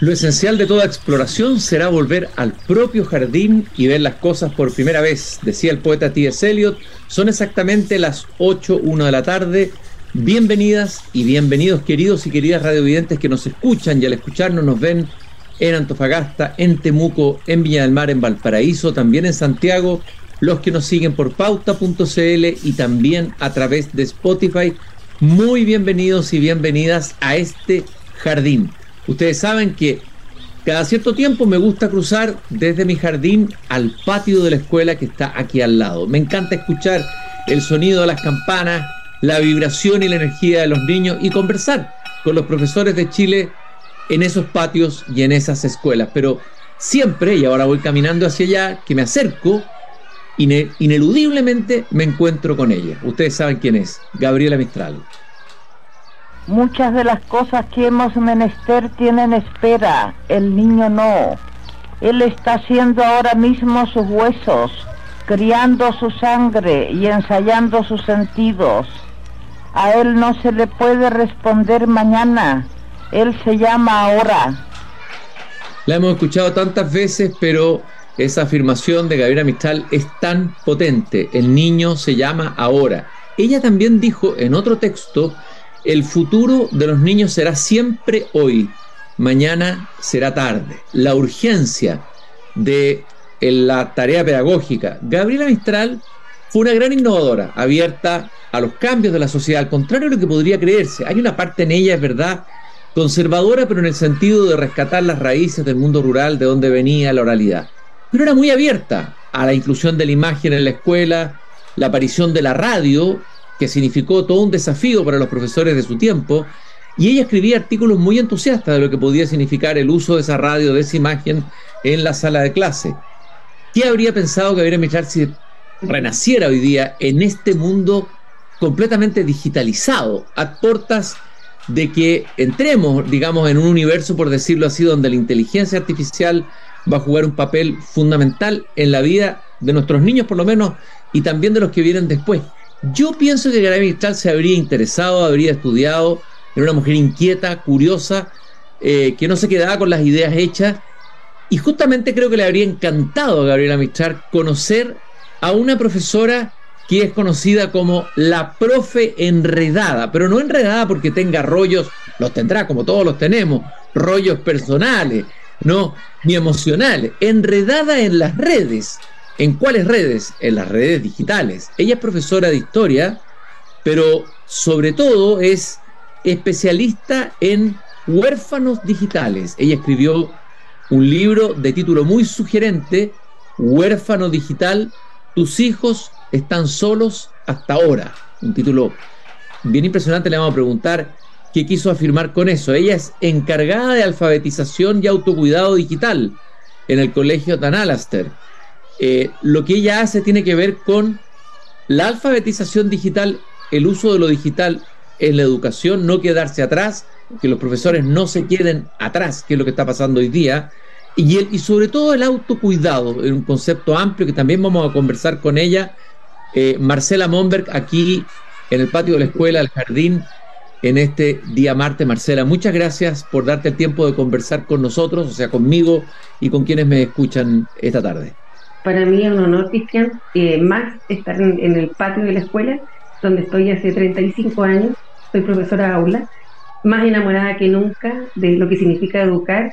Lo esencial de toda exploración será volver al propio jardín y ver las cosas por primera vez, decía el poeta T.S. Eliot. Son exactamente las 8.1 de la tarde. Bienvenidas y bienvenidos queridos y queridas radiovidentes que nos escuchan y al escucharnos nos ven en Antofagasta, en Temuco, en Viña del Mar, en Valparaíso, también en Santiago, los que nos siguen por pauta.cl y también a través de Spotify. Muy bienvenidos y bienvenidas a este jardín Ustedes saben que cada cierto tiempo me gusta cruzar desde mi jardín al patio de la escuela que está aquí al lado. Me encanta escuchar el sonido de las campanas, la vibración y la energía de los niños y conversar con los profesores de Chile en esos patios y en esas escuelas. Pero siempre, y ahora voy caminando hacia allá, que me acerco, ineludiblemente me encuentro con ella. Ustedes saben quién es, Gabriela Mistral. Muchas de las cosas que hemos menester tienen espera, el niño no. Él está haciendo ahora mismo sus huesos, criando su sangre y ensayando sus sentidos. A él no se le puede responder mañana, él se llama ahora. La hemos escuchado tantas veces, pero esa afirmación de Gabriela Mistral es tan potente. El niño se llama ahora. Ella también dijo en otro texto el futuro de los niños será siempre hoy, mañana será tarde. La urgencia de la tarea pedagógica. Gabriela Mistral fue una gran innovadora, abierta a los cambios de la sociedad, al contrario de lo que podría creerse. Hay una parte en ella, es verdad, conservadora, pero en el sentido de rescatar las raíces del mundo rural de donde venía la oralidad. Pero era muy abierta a la inclusión de la imagen en la escuela, la aparición de la radio que significó todo un desafío para los profesores de su tiempo, y ella escribía artículos muy entusiastas de lo que podía significar el uso de esa radio, de esa imagen en la sala de clase. ¿Qué habría pensado que Gabriela Mistral si renaciera hoy día en este mundo completamente digitalizado, a portas de que entremos, digamos, en un universo, por decirlo así, donde la inteligencia artificial va a jugar un papel fundamental en la vida de nuestros niños, por lo menos, y también de los que vienen después. Yo pienso que Gabriela Mistral se habría interesado, habría estudiado, era una mujer inquieta, curiosa, eh, que no se quedaba con las ideas hechas. Y justamente creo que le habría encantado a Gabriela Mistral conocer a una profesora que es conocida como la profe enredada, pero no enredada porque tenga rollos, los tendrá como todos los tenemos, rollos personales, no, ni emocionales, enredada en las redes. ¿En cuáles redes? En las redes digitales. Ella es profesora de historia, pero sobre todo es especialista en huérfanos digitales. Ella escribió un libro de título muy sugerente, Huérfano Digital, tus hijos están solos hasta ahora. Un título bien impresionante, le vamos a preguntar qué quiso afirmar con eso. Ella es encargada de alfabetización y autocuidado digital en el Colegio Dan Alaster eh, lo que ella hace tiene que ver con la alfabetización digital, el uso de lo digital en la educación, no quedarse atrás, que los profesores no se queden atrás, que es lo que está pasando hoy día, y, el, y sobre todo el autocuidado, en un concepto amplio que también vamos a conversar con ella, eh, Marcela Monberg, aquí en el patio de la escuela, el jardín, en este día martes. Marcela, muchas gracias por darte el tiempo de conversar con nosotros, o sea, conmigo y con quienes me escuchan esta tarde para mí es un honor, Cristian, eh, más estar en, el patio de la escuela, donde estoy hace 35 años, soy profesora de aula, más enamorada que nunca de lo que significa educar,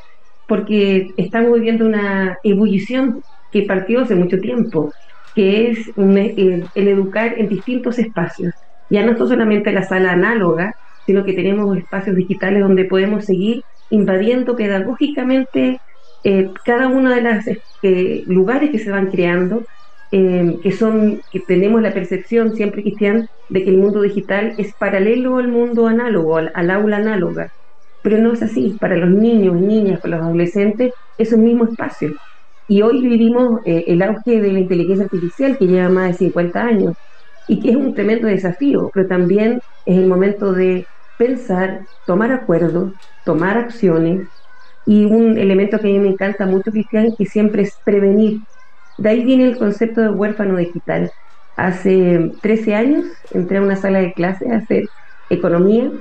porque estamos viviendo una ebullición que partió hace mucho tiempo, que es eh, el educar en distintos espacios. Ya no solamente la sala análoga, sino que tenemos espacios digitales donde podemos seguir invadiendo pedagógicamente eh, cada uno de los eh, lugares que se van creando, eh, que son, tenemos la percepción siempre, Cristian, de que el mundo digital es paralelo al mundo análogo, al, aula análoga. Pero no es así. Para los niños niñas, para los adolescentes, es un mismo espacio. Y hoy vivimos el auge de la inteligencia artificial que lleva más de 50 años y que es un tremendo desafío, pero también es el momento de pensar, tomar acuerdos, tomar acciones y un elemento que a mí me encanta mucho, Cristian, que siempre es prevenir. De ahí viene el concepto de huérfano digital. Hace 13 años entré a una sala de clase a hacer economía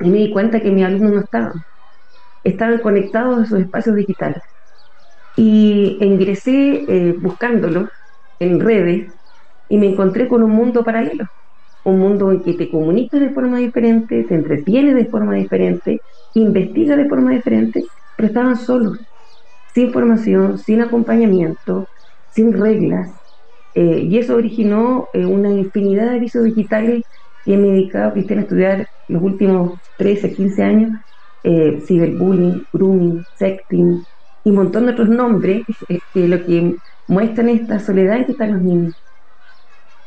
y me di cuenta que mis alumnos no estaban. estaban conectados a sus espacios digitales. Y ingresé eh, buscándolo en redes y me encontré con un mundo paralelo, un mundo en que te comunicas de forma diferente, te entretienes de forma diferente, investigas de forma diferente, pero estaban solos, sin formación, sin acompañamiento, sin reglas. Eh, y eso originó eh, una infinidad de avisos digitales que me he dedicado a estudiar los últimos 13, 15 años, eh, ciberbullying, grooming, sexting y un montón de otros nombres que lo que muestran esta soledad en que están los niños.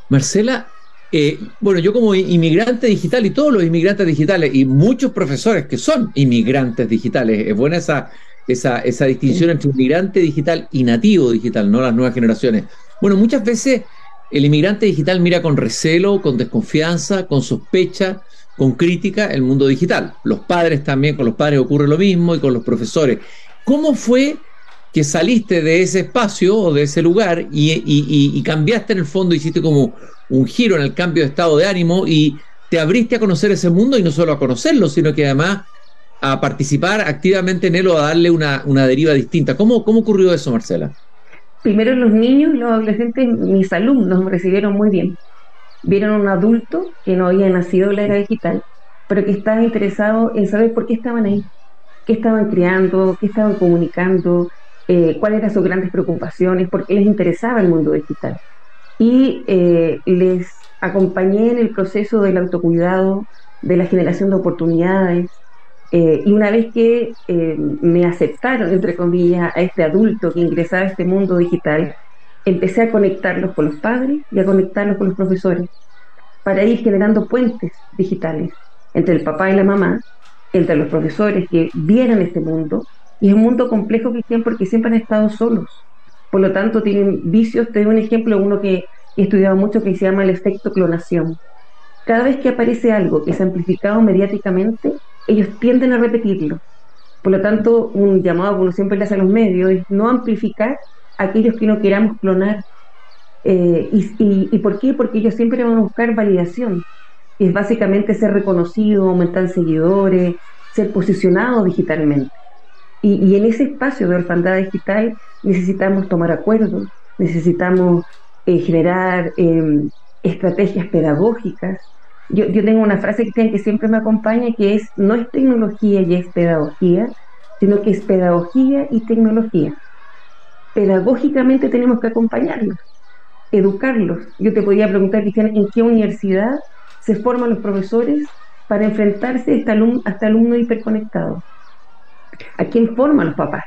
Marcela, eh, bueno, yo como inmigrante digital y todos los inmigrantes digitales y muchos profesores que son inmigrantes digitales, es buena esa, esa, esa distinción entre inmigrante digital y nativo digital, no las nuevas generaciones. Bueno, muchas veces el inmigrante digital mira con recelo, con desconfianza, con sospecha, con crítica el mundo digital. Los padres también, con los padres ocurre lo mismo y con los profesores. ¿Cómo fue que saliste de ese espacio o de ese lugar y, cambiaste en el fondo, hiciste como un giro en el cambio de estado de ánimo y te abriste a conocer ese mundo y no solo a conocerlo, sino que además a participar activamente en él o a darle una, deriva distinta. ¿Cómo, ¿Cómo ocurrió eso, Marcela? Primero los niños y los adolescentes, mis alumnos me recibieron muy bien. Vieron a un adulto que no había nacido en la era digital, pero que estaba interesado en saber por qué estaban ahí, qué estaban creando, qué estaban comunicando, eh, cuáles eran sus grandes preocupaciones, por qué les interesaba el mundo digital. Y eh, les acompañé en el proceso del autocuidado, de la generación de oportunidades. Eh, y una vez que me aceptaron, entre comillas, a este adulto que ingresaba a este mundo digital, empecé a conectarlos con los padres y a conectarlos con los profesores para ir generando puentes digitales entre el papá y la mamá, entre los profesores que vieran este mundo y es un mundo complejo, Cristian, porque siempre han estado solos. Por lo tanto, tienen vicios. Te doy un ejemplo, uno que he estudiado mucho, que se llama el efecto clonación. Cada vez que aparece algo que es amplificado mediáticamente, ellos tienden a repetirlo. Por lo tanto, un llamado como siempre le hace a los medios es no amplificar a aquellos que no queramos clonar. Eh, y, y, por qué? Porque ellos siempre van a buscar validación. Es básicamente ser reconocido, aumentar seguidores, ser posicionado digitalmente. Y, en ese espacio de orfandad digital necesitamos tomar acuerdos, necesitamos eh, generar em, estrategias pedagógicas. Yo, tengo una frase que, que siempre me acompaña que es, no es tecnología y es pedagogía, sino que es pedagogía y tecnología. Pedagógicamente tenemos que acompañarlos, educarlos. Yo te podría preguntar, Cristian, ¿en qué universidad se forman los profesores para enfrentarse a este alumno, a este alumno hiperconectado? ¿A quién forman los papás?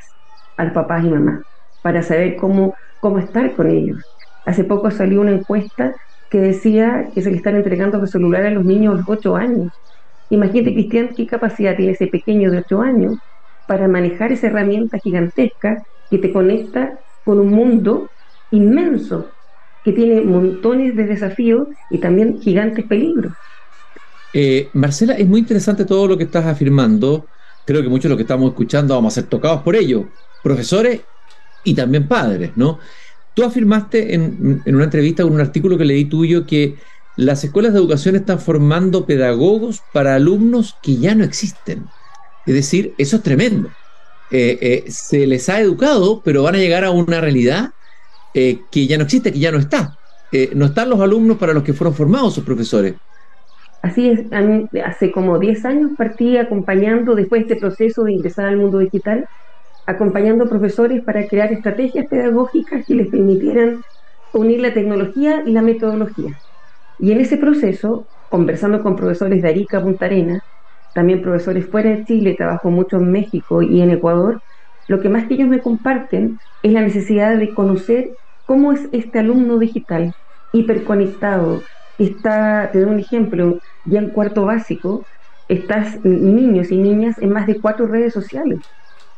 A los papás y mamás, para saber cómo, cómo estar con ellos. Hace poco salió una encuesta que decía que se le están entregando los celulares a los niños a los 8 años. Imagínate, Cristian, qué capacidad tiene ese pequeño de 8 años para manejar esa herramienta gigantesca que te conecta con un mundo inmenso, que tiene montones de desafíos y también gigantes peligros. Eh, Marcela, es muy interesante todo lo que estás afirmando creo que muchos de los que estamos escuchando vamos a ser tocados por ello, profesores y también padres, ¿no? Tú afirmaste en, una entrevista con un artículo que leí tuyo que las escuelas de educación están formando pedagogos para alumnos que ya no existen. Es decir, eso es tremendo. Eh, eh, se les ha educado, pero van a llegar a una realidad eh, que ya no existe, que ya no está. no están los alumnos para los que fueron formados sus profesores. Así es, hace como 10 años partí acompañando, después de este proceso de ingresar al mundo digital, acompañando profesores para crear estrategias pedagógicas que les permitieran unir la tecnología y la metodología. Y en ese proceso, conversando con profesores de Arica, Punta Arenas, también profesores fuera de Chile, trabajo mucho en México y en Ecuador, lo que más que ellos me comparten es la necesidad de conocer cómo es este alumno digital, hiperconectado, está, te doy un ejemplo, ya en cuarto básico, estás niños y niñas en más de cuatro redes sociales,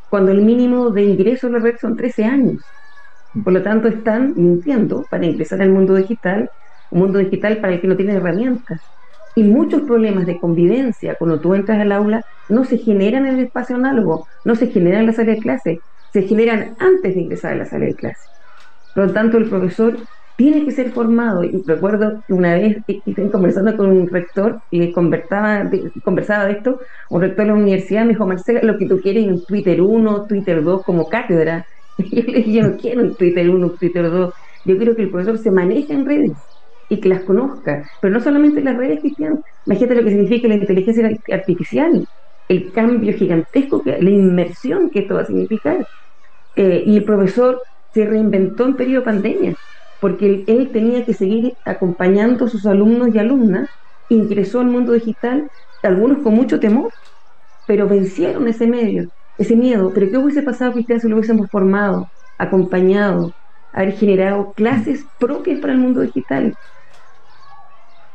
cuando el mínimo de ingreso en la red son 13 años. Por lo tanto, están mintiendo para ingresar al mundo digital, un mundo digital para el que no tiene herramientas. Y muchos problemas de convivencia cuando tú entras al aula no se generan en el espacio análogo, no se generan en la sala de clase, se generan antes de ingresar a la sala de clase. Por lo tanto, el profesor tiene que ser formado. Y recuerdo que una vez estuve conversando con un rector y conversaba de, conversaba de esto, un rector de la universidad me dijo, Marcela, lo que tú quieres en Twitter 1, Twitter 2 como cátedra. Y yo le dije, yo no quiero un Twitter 1, Twitter 2. Yo quiero que el profesor se maneje en redes y que las conozca, pero no solamente las redes cristianas. Imagínate lo que significa la inteligencia artificial, el cambio gigantesco, la inmersión que esto va a significar. Eh, y el profesor se reinventó en periodo de pandemia, porque él, tenía que seguir acompañando a sus alumnos y alumnas, ingresó al mundo digital, algunos con mucho temor, pero vencieron ese medio, ese miedo. Pero ¿qué hubiese pasado, Cristian, si lo hubiésemos formado, acompañado, haber generado clases propias para el mundo digital?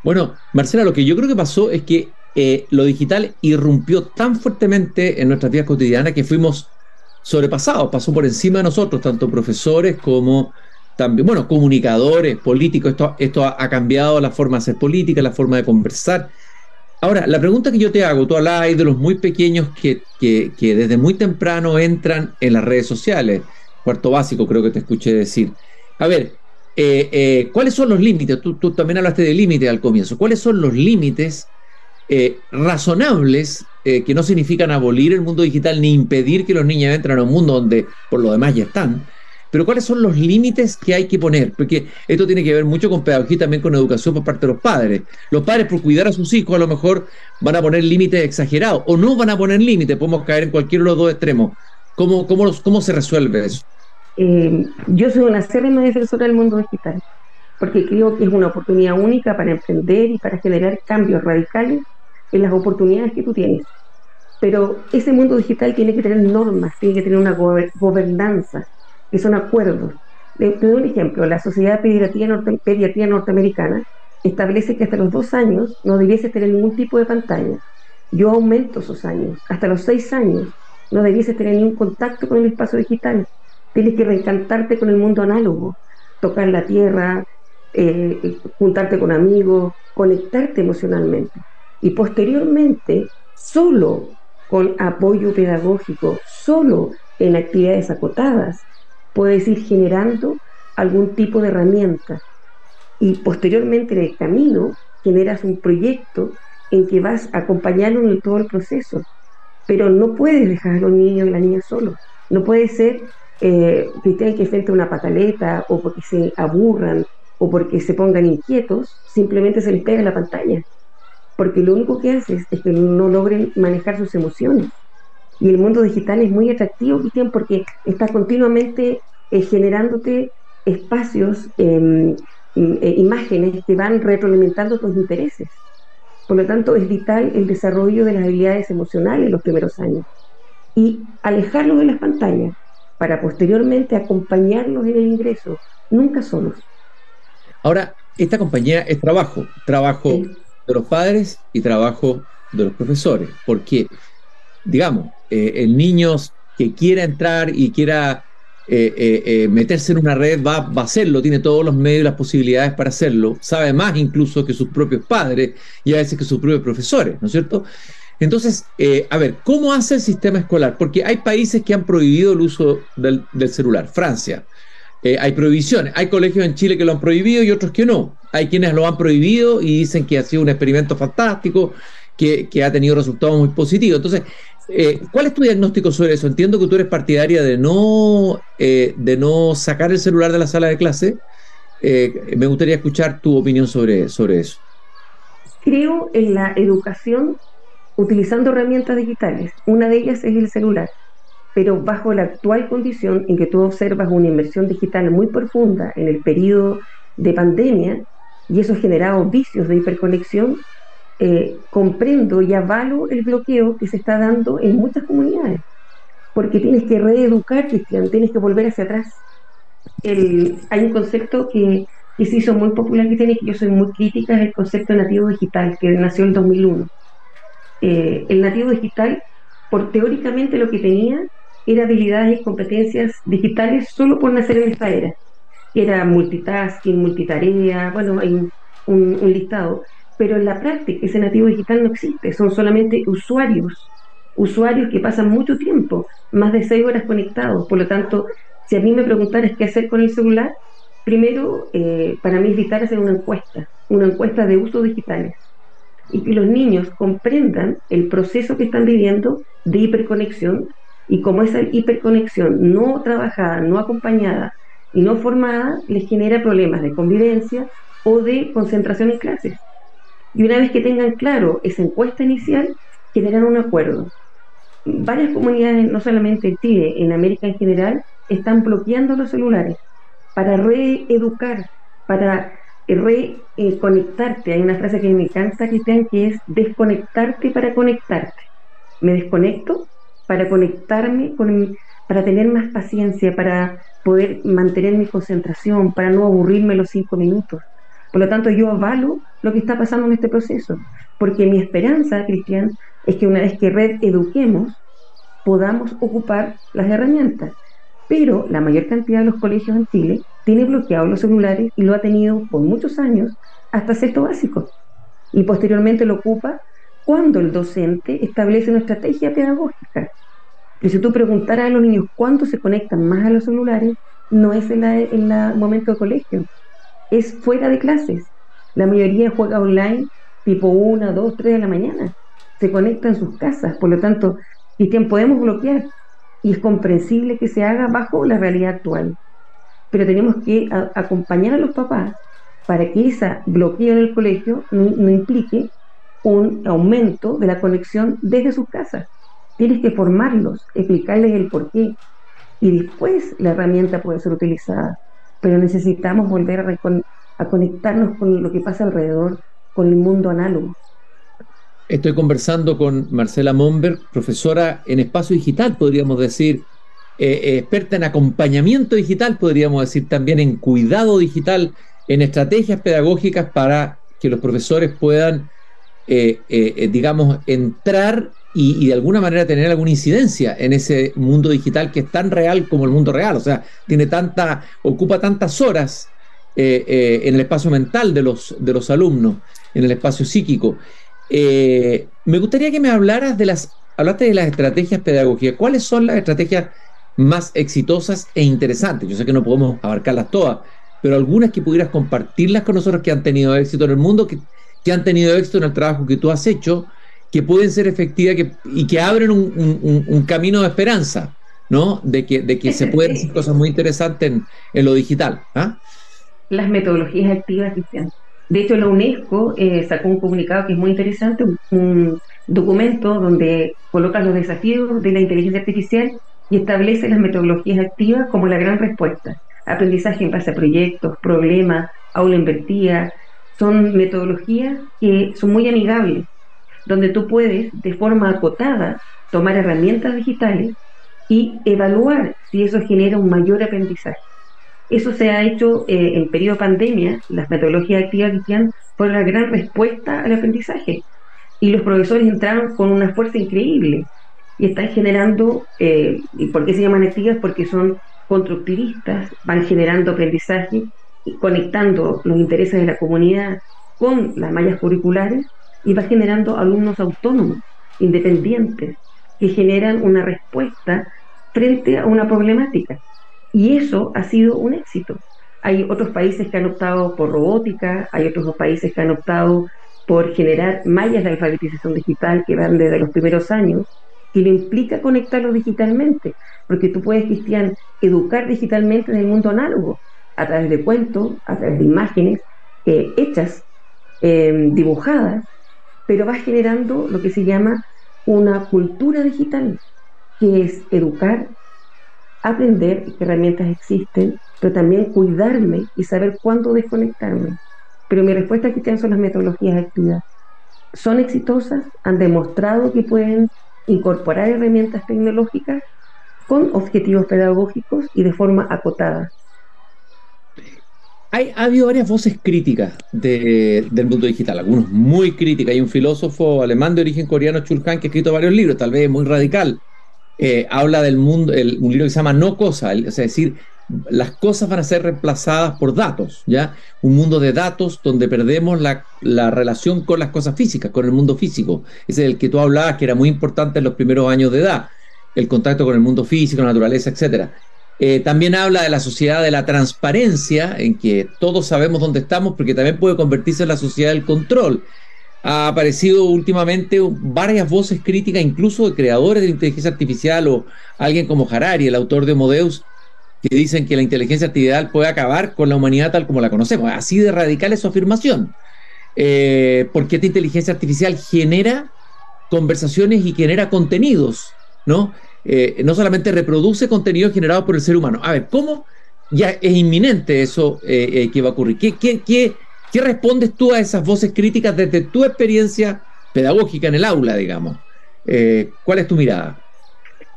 Bueno, Marcela, lo que yo creo que pasó es que eh, lo digital irrumpió tan fuertemente en nuestras vidas cotidianas que fuimos sobrepasados, pasó por encima de nosotros, tanto profesores como bueno, comunicadores, políticos. Esto, esto ha, cambiado la forma de hacer política, la forma de conversar. Ahora, la pregunta que yo te hago, tú hablas de los muy pequeños que, que, que desde muy temprano entran en las redes sociales, cuarto básico creo que te escuché decir. A ver, eh, eh, ¿cuáles son los límites? Tú, también hablaste de límites al comienzo. ¿Cuáles son los límites eh, razonables que no significan abolir el mundo digital ni impedir que los niños entren a un mundo donde por lo demás ya están? Pero ¿cuáles son los límites que hay que poner? Porque esto tiene que ver mucho con pedagogía y también con educación por parte de los padres. Los padres, por cuidar a sus hijos, a lo mejor van a poner límites exagerados o no van a poner límites. Podemos caer en cualquiera de los dos extremos. ¿Cómo, cómo, cómo se resuelve eso? Eh, yo soy una acérrima defensora del mundo digital, porque creo que es una oportunidad única para emprender y para generar cambios radicales en las oportunidades que tú tienes. Pero ese mundo digital tiene que tener normas, tiene que tener una gobernanza, que son acuerdos. Te, doy un ejemplo, la Sociedad de Pediatría, Norteamericana establece que hasta los dos años no debiese tener ningún tipo de pantalla. Yo aumento esos años. Hasta los seis años no debiese tener ningún contacto con el espacio digital Tienes que reencantarte con el mundo análogo, tocar la tierra, eh, juntarte con amigos, conectarte emocionalmente. Y posteriormente, solo con apoyo pedagógico, solo en actividades acotadas, puedes ir generando algún tipo de herramienta. Y posteriormente en el camino generas un proyecto en que vas acompañando en todo el proceso. Pero no puedes dejar a los niños y las niñas solos. No puede ser eh, que tengan que frente a una pataleta o porque se aburran o porque se pongan inquietos, simplemente se les pega la pantalla. Porque lo único que haces es que no logren manejar sus emociones. Y el mundo digital es muy atractivo, Cristian, porque está continuamente eh, generándote espacios, em, eh, imágenes que van retroalimentando tus intereses. Por lo tanto, es vital el desarrollo de las habilidades emocionales en los primeros años. Y alejarlo de las pantallas para posteriormente acompañarlos en el ingreso, nunca solos. Ahora, esta compañía es trabajo, trabajo de los padres y trabajo de los profesores, porque, digamos, eh, el niño que quiera entrar y quiera eh, eh, meterse en una red va, va, a hacerlo, tiene todos los medios y las posibilidades para hacerlo, sabe más incluso que sus propios padres y a veces que sus propios profesores, ¿no es cierto? Entonces, eh, a ver, ¿cómo hace el sistema escolar? Porque hay países que han prohibido el uso del, celular. Francia, eh, hay prohibiciones. Hay colegios en Chile que lo han prohibido y otros que no. Hay quienes lo han prohibido y dicen que ha sido un experimento fantástico, que, ha tenido resultados muy positivos. Entonces, eh, ¿cuál es tu diagnóstico sobre eso? Entiendo que tú eres partidaria de no, de no sacar el celular de la sala de clase. me gustaría escuchar tu opinión sobre, sobre eso. Creo en la educación utilizando herramientas digitales. Una de ellas es el celular, pero bajo la actual condición en que tú observas una inversión digital muy profunda en el periodo de pandemia y eso ha generado vicios de hiperconexión, eh, comprendo y avalo el bloqueo que se está dando en muchas comunidades, porque tienes que reeducar, Cristian, tienes que volver hacia atrás. hay un concepto que, que se hizo muy popular, que tiene que yo soy muy crítica, es el concepto nativo digital, que nació en 2001 eh, el nativo digital, por teóricamente lo que tenía, era habilidades y competencias digitales solo por nacer en esta era. Era multitasking, multitarea, bueno, hay un, listado. Pero en la práctica ese nativo digital no existe, son solamente usuarios, usuarios que pasan mucho tiempo, más de seis horas conectados. Por lo tanto, si a mí me preguntaras qué hacer con el celular, Primero, eh, para mí es vital hacer una encuesta, una encuesta de usos digitales, y que los niños comprendan el proceso que están viviendo de hiperconexión y cómo esa hiperconexión no trabajada, no acompañada y no formada les genera problemas de convivencia o de concentración en clases. Y una vez que tengan claro esa encuesta inicial, generan un acuerdo. Varias comunidades, no solamente en Chile, en América en general, están bloqueando los celulares para reeducar, para reconectarte. Hay una frase que me encanta, Cristian, que es desconectarte para conectarte. Me desconecto para conectarme con para tener más paciencia, para poder mantener mi concentración, para no aburrirme los cinco minutos. Por lo tanto, yo avalo lo que está pasando en este proceso, porque mi esperanza, Cristian, es que una vez que red eduquemos, podamos ocupar las herramientas. Pero la mayor cantidad de los colegios en Chile tiene bloqueados los celulares y lo ha tenido por muchos años hasta sexto básico. Y posteriormente lo ocupa cuando el docente establece una estrategia pedagógica. Y si tú preguntaras a los niños cuándo se conectan más a los celulares, no es en el momento de colegio, es fuera de clases. La mayoría juega online tipo 1, 2, 3 de la mañana. Se conecta en sus casas. Por lo tanto, Cristian, podemos bloquear. Y es comprensible que se haga bajo la realidad actual. Pero tenemos que acompañar a los papás para que ese bloqueo en el colegio no, implique un aumento de la conexión desde sus casas. Tienes que formarlos, explicarles el porqué. Y después la herramienta puede ser utilizada pero necesitamos volver a, conectarnos con lo que pasa alrededor, con el mundo análogo. Estoy conversando con Marcela Monberg, profesora en espacio digital, podríamos decir, eh, eh, experta en acompañamiento digital, podríamos decir también en cuidado digital, en estrategias pedagógicas para que los profesores puedan, eh, digamos, entrar y, de alguna manera tener alguna incidencia en ese mundo digital que es tan real como el mundo real. O sea, tiene tanta, ocupa tantas horas eh, eh, en el espacio mental de los, de los alumnos, en el espacio psíquico. Eh, me gustaría que me hablaras de las, hablaste de las estrategias pedagógicas. ¿Cuáles son las estrategias más exitosas e interesantes? Yo sé que no podemos abarcarlas todas, pero algunas que pudieras compartirlas con nosotros que han tenido éxito en el mundo, que, que han tenido éxito en el trabajo que tú has hecho que pueden ser efectivas y que abren un, camino de esperanza, ¿no? De que, de que se pueden hacer cosas muy interesantes en, lo digital. ¿ah? Las metodologías activas, Cristian. De hecho, la UNESCO eh, sacó un comunicado que es muy interesante, un, documento donde coloca los desafíos de la inteligencia artificial y establece las metodologías activas como la gran respuesta. Aprendizaje en base a proyectos, problemas, aula invertida, son metodologías que son muy amigables donde tú puedes de forma acotada tomar herramientas digitales y evaluar si eso genera un mayor aprendizaje. Eso se ha hecho eh, en periodo pandemia, las metodologías activas cristianas fueron la gran respuesta al aprendizaje y los profesores entraron con una fuerza increíble y están generando, eh, ¿y por qué se llaman activas? Porque son constructivistas, van generando aprendizaje y conectando los intereses de la comunidad con las mallas curriculares y va generando alumnos autónomos, independientes, que generan una respuesta frente a una problemática. Y eso ha sido un éxito. Hay otros países que han optado por robótica, hay otros países que han optado por generar mallas de alfabetización digital que van desde los primeros años, que le implica conectarlo digitalmente, porque tú puedes, Cristian, educar digitalmente en el mundo análogo, a través de cuentos, a través de imágenes eh, hechas, eh, dibujadas, pero va generando lo que se llama una cultura digital, que es educar, aprender qué herramientas existen, pero también cuidarme y saber cuándo desconectarme. Pero mi respuesta aquí son las metodologías activas. Son exitosas, han demostrado que pueden incorporar herramientas tecnológicas con objetivos pedagógicos y de forma acotada. Hay, ha habido varias voces críticas del mundo digital, algunos muy críticas. Hay un filósofo alemán de origen coreano, Chul Han, que ha escrito varios libros, tal vez muy radical. Eh, habla del mundo, un libro que se llama No Cosa, es decir, las cosas van a ser reemplazadas por datos, ¿ya? Un mundo de datos donde perdemos la, la, relación con las cosas físicas, con el mundo físico. Ese es el que tú hablabas, que era muy importante en los primeros años de edad, el contacto con el mundo físico, la naturaleza, etcétera. Eh, también habla de la sociedad de la transparencia, en que todos sabemos dónde estamos, porque también puede convertirse en la sociedad del control. Ha aparecido últimamente varias voces críticas, incluso de creadores de la inteligencia artificial o alguien como Harari, el autor de Homo que dicen que la inteligencia artificial puede acabar con la humanidad tal como la conocemos. Así de radical es su afirmación. Eh, porque esta inteligencia artificial genera conversaciones y genera contenidos, ¿no? Eh, no solamente reproduce contenido generado por el ser humano. A ver, ¿cómo ya es inminente eso eh, que va a ocurrir? ¿Qué, qué, qué, qué respondes tú a esas voces críticas desde tu experiencia pedagógica en el aula, digamos? ¿Cuál es tu mirada?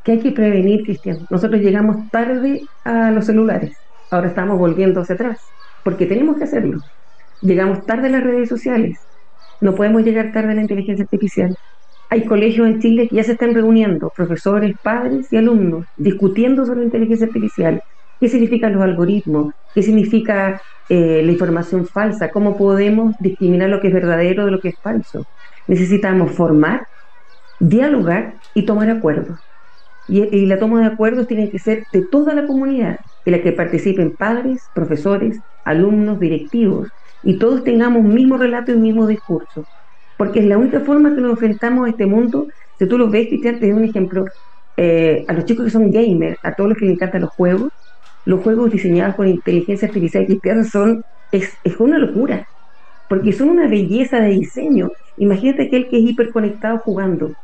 Que hay que prevenir, Cristian. Nosotros llegamos tarde a los celulares. Ahora estamos volviendo hacia atrás, porque tenemos que hacerlo. Llegamos tarde a las redes sociales. No podemos llegar tarde a la inteligencia artificial. Hay colegios en Chile que ya se están reuniendo, profesores, padres y alumnos, discutiendo sobre inteligencia artificial, qué significan los algoritmos, qué significa eh, la información falsa, cómo podemos discriminar lo que es verdadero de lo que es falso. Necesitamos formar, dialogar y tomar acuerdos. Y, y, la toma de acuerdos tiene que ser de toda la comunidad, de la que participen padres, profesores, alumnos, directivos, y todos tengamos un mismo relato y un mismo discurso porque es la única forma que nos enfrentamos a este mundo. Si tú lo ves, Cristian, te doy un ejemplo. Eh, a los chicos que son gamers, a todos los que les encantan los juegos, los juegos diseñados con inteligencia artificial cristiana son, es, es una locura, porque son una belleza de diseño. Imagínate aquel que es hiperconectado jugando,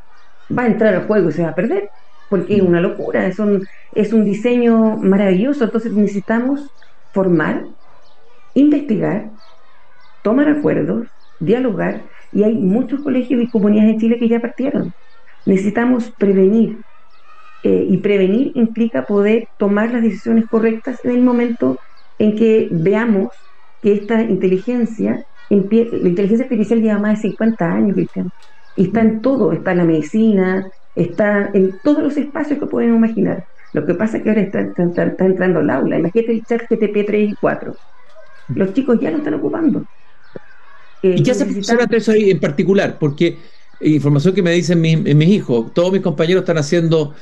va a entrar al juego y se va a perder, porque es una locura, es un, es un diseño maravilloso. Entonces necesitamos formar, investigar, tomar acuerdos, dialogar y hay muchos colegios y comunidades en Chile que ya partieron. Necesitamos prevenir. Eh, y prevenir implica poder tomar las decisiones correctas en el momento en que veamos que esta inteligencia, la inteligencia artificial lleva más de 50 años, Cristian, y está en todo, está en la medicina, está en todos los espacios que pueden imaginar. Lo que pasa es que ahora está, está entrando al aula. Imagínate el chat GTP 3 y 4. Los chicos ya lo están ocupando. ¿Y qué hace eso ahí en particular? Porque información que me dicen mis, mis, hijos, todos mis compañeros están haciendo,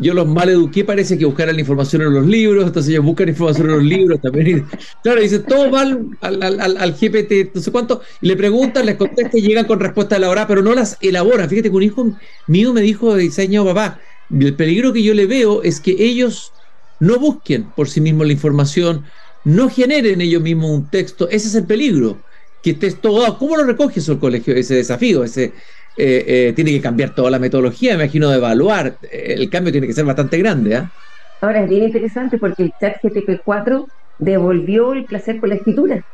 yo los mal eduqué, parece que buscaran la información en los libros, entonces ellos buscan información en los libros también. claro, dicen, todo mal al, al, al, GPT, no sé cuánto, y le preguntan, les contestan y llegan con respuesta elaborada, pero no las elaboran. Fíjate que un hijo mío me dijo de papá, el peligro que yo le veo es que ellos no busquen por sí mismos la información, no generen ellos mismos un texto, ese es el peligro que estés todo ¿Cómo lo recoge eso el colegio, ese desafío? Ese, eh, eh, tiene que cambiar toda la metodología, me imagino, de evaluar. El cambio tiene que ser bastante grande. ¿ah? Ahora es bien interesante porque el chat GTP4 devolvió el placer por la escritura.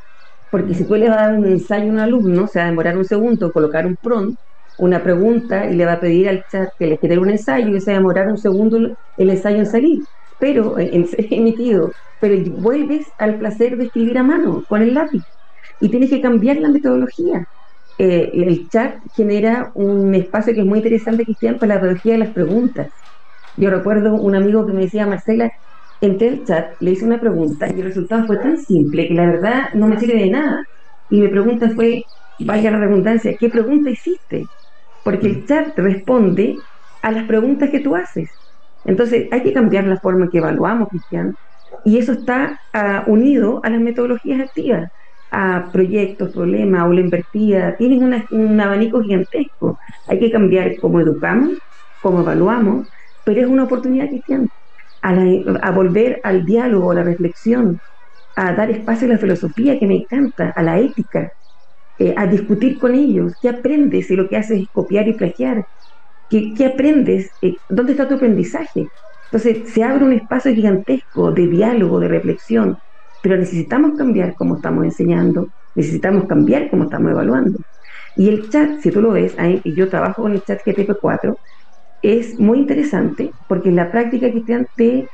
Porque si tú le vas a dar un ensayo a un alumno, se va a demorar un segundo colocar un prompt, una pregunta, y le va a pedir al chat que le escriba un ensayo y se va a demorar un segundo el ensayo en salir. Pero, en, emitido, pero vuelves al placer de escribir a mano, con el lápiz y tienes que cambiar la metodología. Eh, el chat genera un espacio que es muy interesante, Cristian, para la pedagogía de las preguntas. Yo recuerdo un amigo que me decía, Marcela, entré al chat, le hice una pregunta y el resultado fue tan simple que la verdad no me sirve de nada. Y mi pregunta fue, vaya la redundancia, ¿qué pregunta hiciste? Porque el chat responde a las preguntas que tú haces. Entonces hay que cambiar la forma en que evaluamos, Cristian, y eso está uh, unido a las metodologías activas a proyectos, problemas, aula invertida, tienen un abanico gigantesco. Hay que cambiar cómo educamos, cómo evaluamos, pero es una oportunidad, Cristian, a, a volver al diálogo, a la reflexión, a dar espacio a la filosofía que me encanta, a la ética, eh, a discutir con ellos. ¿Qué aprendes si lo que haces es copiar y plagiar? ¿Qué, qué aprendes? Eh, ¿Dónde está tu aprendizaje? Entonces se abre un espacio gigantesco de diálogo, de reflexión, pero necesitamos cambiar cómo estamos enseñando, necesitamos cambiar cómo estamos evaluando. Y el chat, si tú lo ves, yo trabajo con el chat GTP4, es muy interesante porque la práctica que te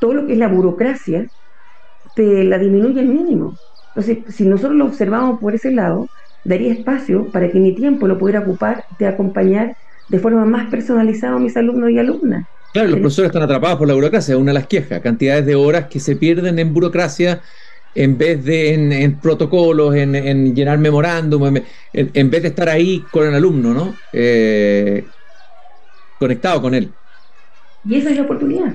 todo lo que es la burocracia te la disminuye al mínimo. Entonces, si nosotros lo observamos por ese lado, daría espacio para que mi tiempo lo pudiera ocupar de acompañar de forma más personalizada a mis alumnos y alumnas. Claro, los profesores están atrapados por la burocracia, es una de las quejas, cantidades de horas que se pierden en burocracia en vez de en, protocolos, en, llenar memorándum, en, vez de estar ahí con el alumno, ¿no? Eh, conectado con él. Y esa es la oportunidad.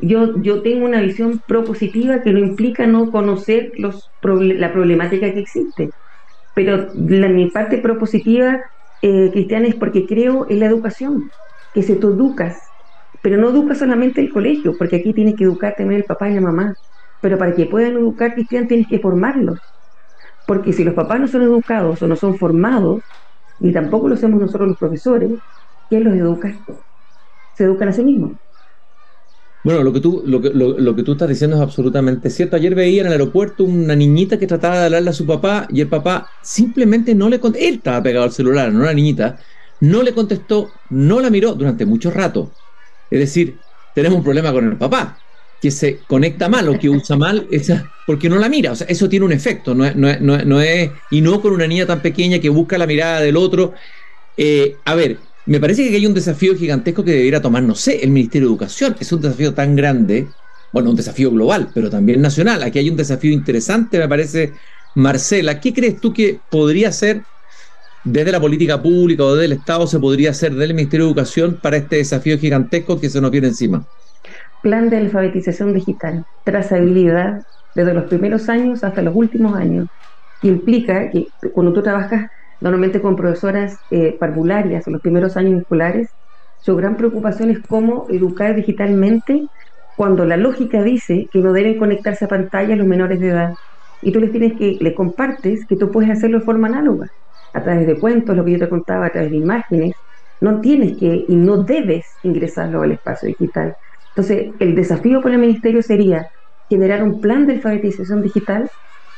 Yo, yo tengo una visión propositiva que no implica no conocer los, la problemática que existe. Pero la, mi parte propositiva, eh, cristiana, es porque creo en la educación, que se te educas, pero no educas solamente el colegio, porque aquí tienes que educar también el papá y la mamá. Pero para que puedan educar cristianos tienes que formarlos. Porque si los papás no son educados o no son formados, ni tampoco lo hacemos nosotros los profesores, ¿quién los educa? Se educan a sí mismos. Bueno, lo que, tú, lo, que, lo, que tú estás diciendo es absolutamente cierto. Ayer veía en el aeropuerto una niñita que trataba de hablarle a su papá y el papá simplemente no le contestó. Él estaba pegado al celular, no la niñita. No le contestó, no la miró durante mucho rato. Es decir, tenemos un problema con el papá, que se conecta mal o que usa mal esa, porque no la mira. O sea, eso tiene un efecto, no es, no no es, y no con una niña tan pequeña que busca la mirada del otro. Eh, a ver, me parece que hay un desafío gigantesco que debería tomar, no sé, el Ministerio de Educación. Es un desafío tan grande, bueno, un desafío global, pero también nacional. Aquí hay un desafío interesante, me parece. Marcela, ¿qué crees tú que podría ser desde la política pública o desde el Estado, se podría hacer del Ministerio de Educación para este desafío gigantesco que se nos viene encima? Plan de alfabetización digital, trazabilidad desde los primeros años hasta los últimos años, implica que cuando tú trabajas normalmente con profesoras eh, parvularias en los primeros años escolares, su gran preocupación es cómo educar digitalmente cuando la lógica dice que no deben conectarse a pantalla los menores de edad. Y tú les tienes que, le compartes que tú puedes hacerlo de forma análoga, a través de cuentos, lo que yo te contaba, a través de imágenes. No tienes que y no debes ingresarlo al espacio digital. Entonces, el desafío para el ministerio sería generar un plan de alfabetización digital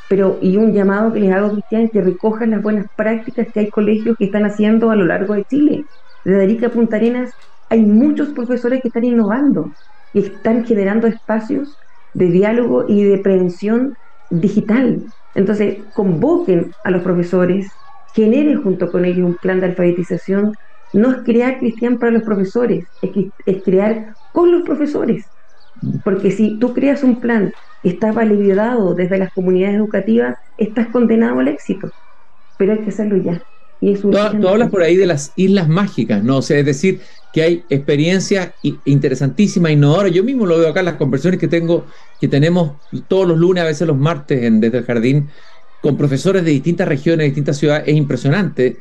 pero y un llamado que les hago, Cristian, que recojan las buenas prácticas que hay colegios que están haciendo a lo largo de Chile. De Arica a Punta Arenas hay muchos profesores que están innovando y están generando espacios de diálogo y de prevención digital. Entonces, convoquen a los profesores, generen junto con ellos un plan de alfabetización. No es crear Cristian para los profesores, es, es crear con los profesores. Porque si tú creas un plan está validado desde las comunidades educativas, estás condenado al éxito. Pero hay que hacerlo ya. Y tú, hablas por ahí de las islas mágicas, ¿no? O sea, es decir, que hay experiencias interesantísimas, innovadoras. Yo mismo lo veo acá en las conversaciones que tengo, que tenemos todos los lunes, a veces los martes en, desde el jardín, con profesores de distintas regiones, de distintas ciudades. Es impresionante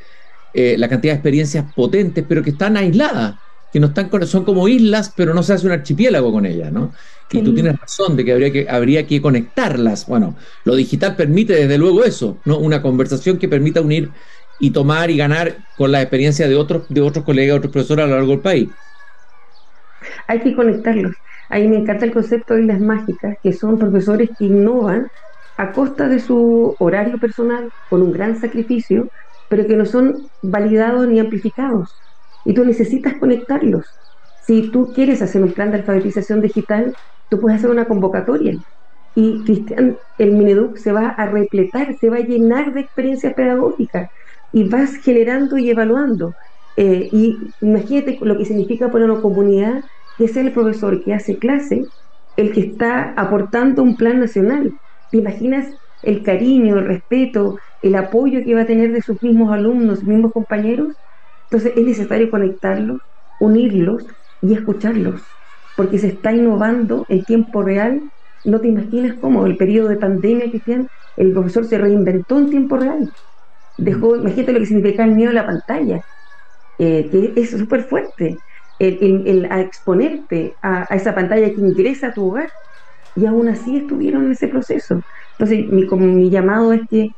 eh, la cantidad de experiencias potentes, pero que están aisladas que no están son como islas, pero no se hace un archipiélago con ellas, ¿no? Y tú tienes razón de que habría que habría que conectarlas. Bueno, lo digital permite desde luego eso, ¿no? Una conversación que permita unir y tomar y ganar con la experiencia de otros de otros colegas, otros profesores a lo largo del país. Hay que conectarlos. Ahí me encanta el concepto de islas mágicas, que son profesores que innovan a costa de su horario personal, con un gran sacrificio, pero que no son validados ni amplificados y tú necesitas conectarlos. Si tú quieres hacer un plan de alfabetización digital, tú puedes hacer una convocatoria y Cristian, el Mineduc se va a repletar, se va a llenar de experiencias pedagógicas y vas generando y evaluando. Eh, y imagínate lo que significa para una comunidad que es el profesor que hace clase, el que está aportando un plan nacional. ¿Te imaginas el cariño, el respeto, el apoyo que va a tener de sus mismos alumnos, sus mismos compañeros? Entonces es necesario conectarlos, unirlos y escucharlos, porque se está innovando en tiempo real. No te imaginas cómo el periodo de pandemia, que el profesor se reinventó en tiempo real. Dejó, mm. imagínate lo que significa el miedo a la pantalla, eh, que es súper fuerte. El, a exponerte a, esa pantalla que ingresa a tu hogar y aún así estuvieron en ese proceso. Entonces, mi, llamado es que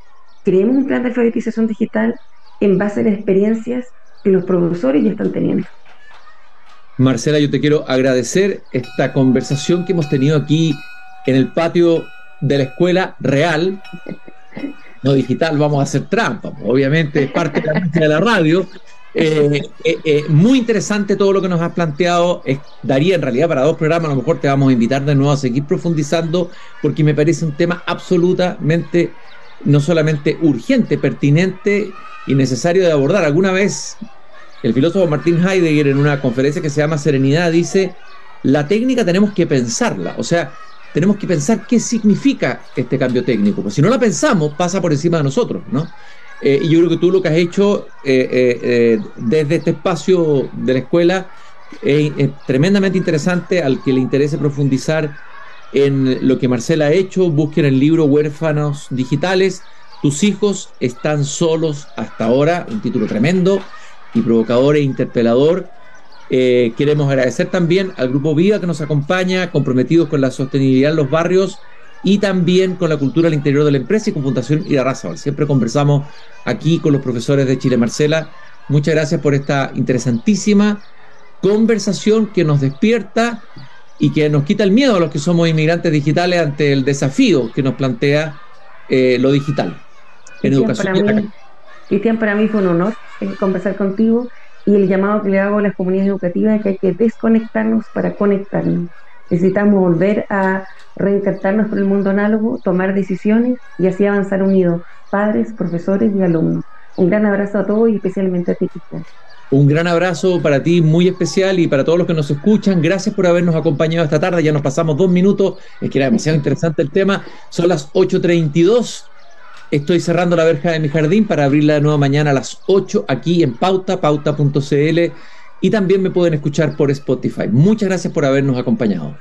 creemos un plan de alfabetización digital en base a las experiencias que los profesores ya están teniendo. Marcela, yo te quiero agradecer esta conversación que hemos tenido aquí en el patio de la escuela real, no digital, vamos a hacer trampa, obviamente es parte de la, radio. Eh, eh, eh, muy interesante todo lo que nos has planteado. daría en realidad para dos programas, a lo mejor te vamos a invitar de nuevo a seguir profundizando, porque me parece un tema absolutamente, no solamente urgente, pertinente y necesario de abordar. Alguna vez el filósofo Martin Heidegger en una conferencia que se llama Serenidad dice, la técnica tenemos que pensarla, o sea, tenemos que pensar qué significa este cambio técnico, porque si no la pensamos pasa por encima de nosotros, ¿no? Eh, y yo creo que tú lo que has hecho eh, eh, desde este espacio de la escuela Es, tremendamente interesante al que le interese profundizar en lo que Marcela ha hecho. Busquen el libro Huérfanos Digitales. Tus hijos están solos hasta ahora. Un título tremendo y provocador e interpelador. Queremos agradecer también al Grupo Viva que nos acompaña, comprometidos con la sostenibilidad en los barrios y también con la cultura al interior de la empresa y con Fundación Irarrázaval. Siempre conversamos aquí con los profesores de Chile Marcela. Muchas gracias por esta interesantísima conversación que nos despierta y que nos quita el miedo a los que somos inmigrantes digitales ante el desafío que nos plantea eh, lo digital en educación. Para mí, Cristian, para mí fue un honor eh, conversar contigo y el llamado que le hago a las comunidades educativas es que hay que desconectarnos para conectarnos. Necesitamos volver a reinsertarnos por el mundo análogo, tomar decisiones y así avanzar unidos, padres, profesores y alumnos. Un gran abrazo a todos y especialmente a ti, Cristian. Un gran abrazo para ti, muy especial, y para todos los que nos escuchan. Gracias por habernos acompañado esta tarde. Ya nos pasamos dos minutos. Es que era demasiado interesante el tema. Son las 8.32. Estoy cerrando la verja de mi jardín para abrirla de nuevo mañana a las 8 aquí en pauta, pauta.cl. Y también me pueden escuchar por Spotify. Muchas gracias por habernos acompañado.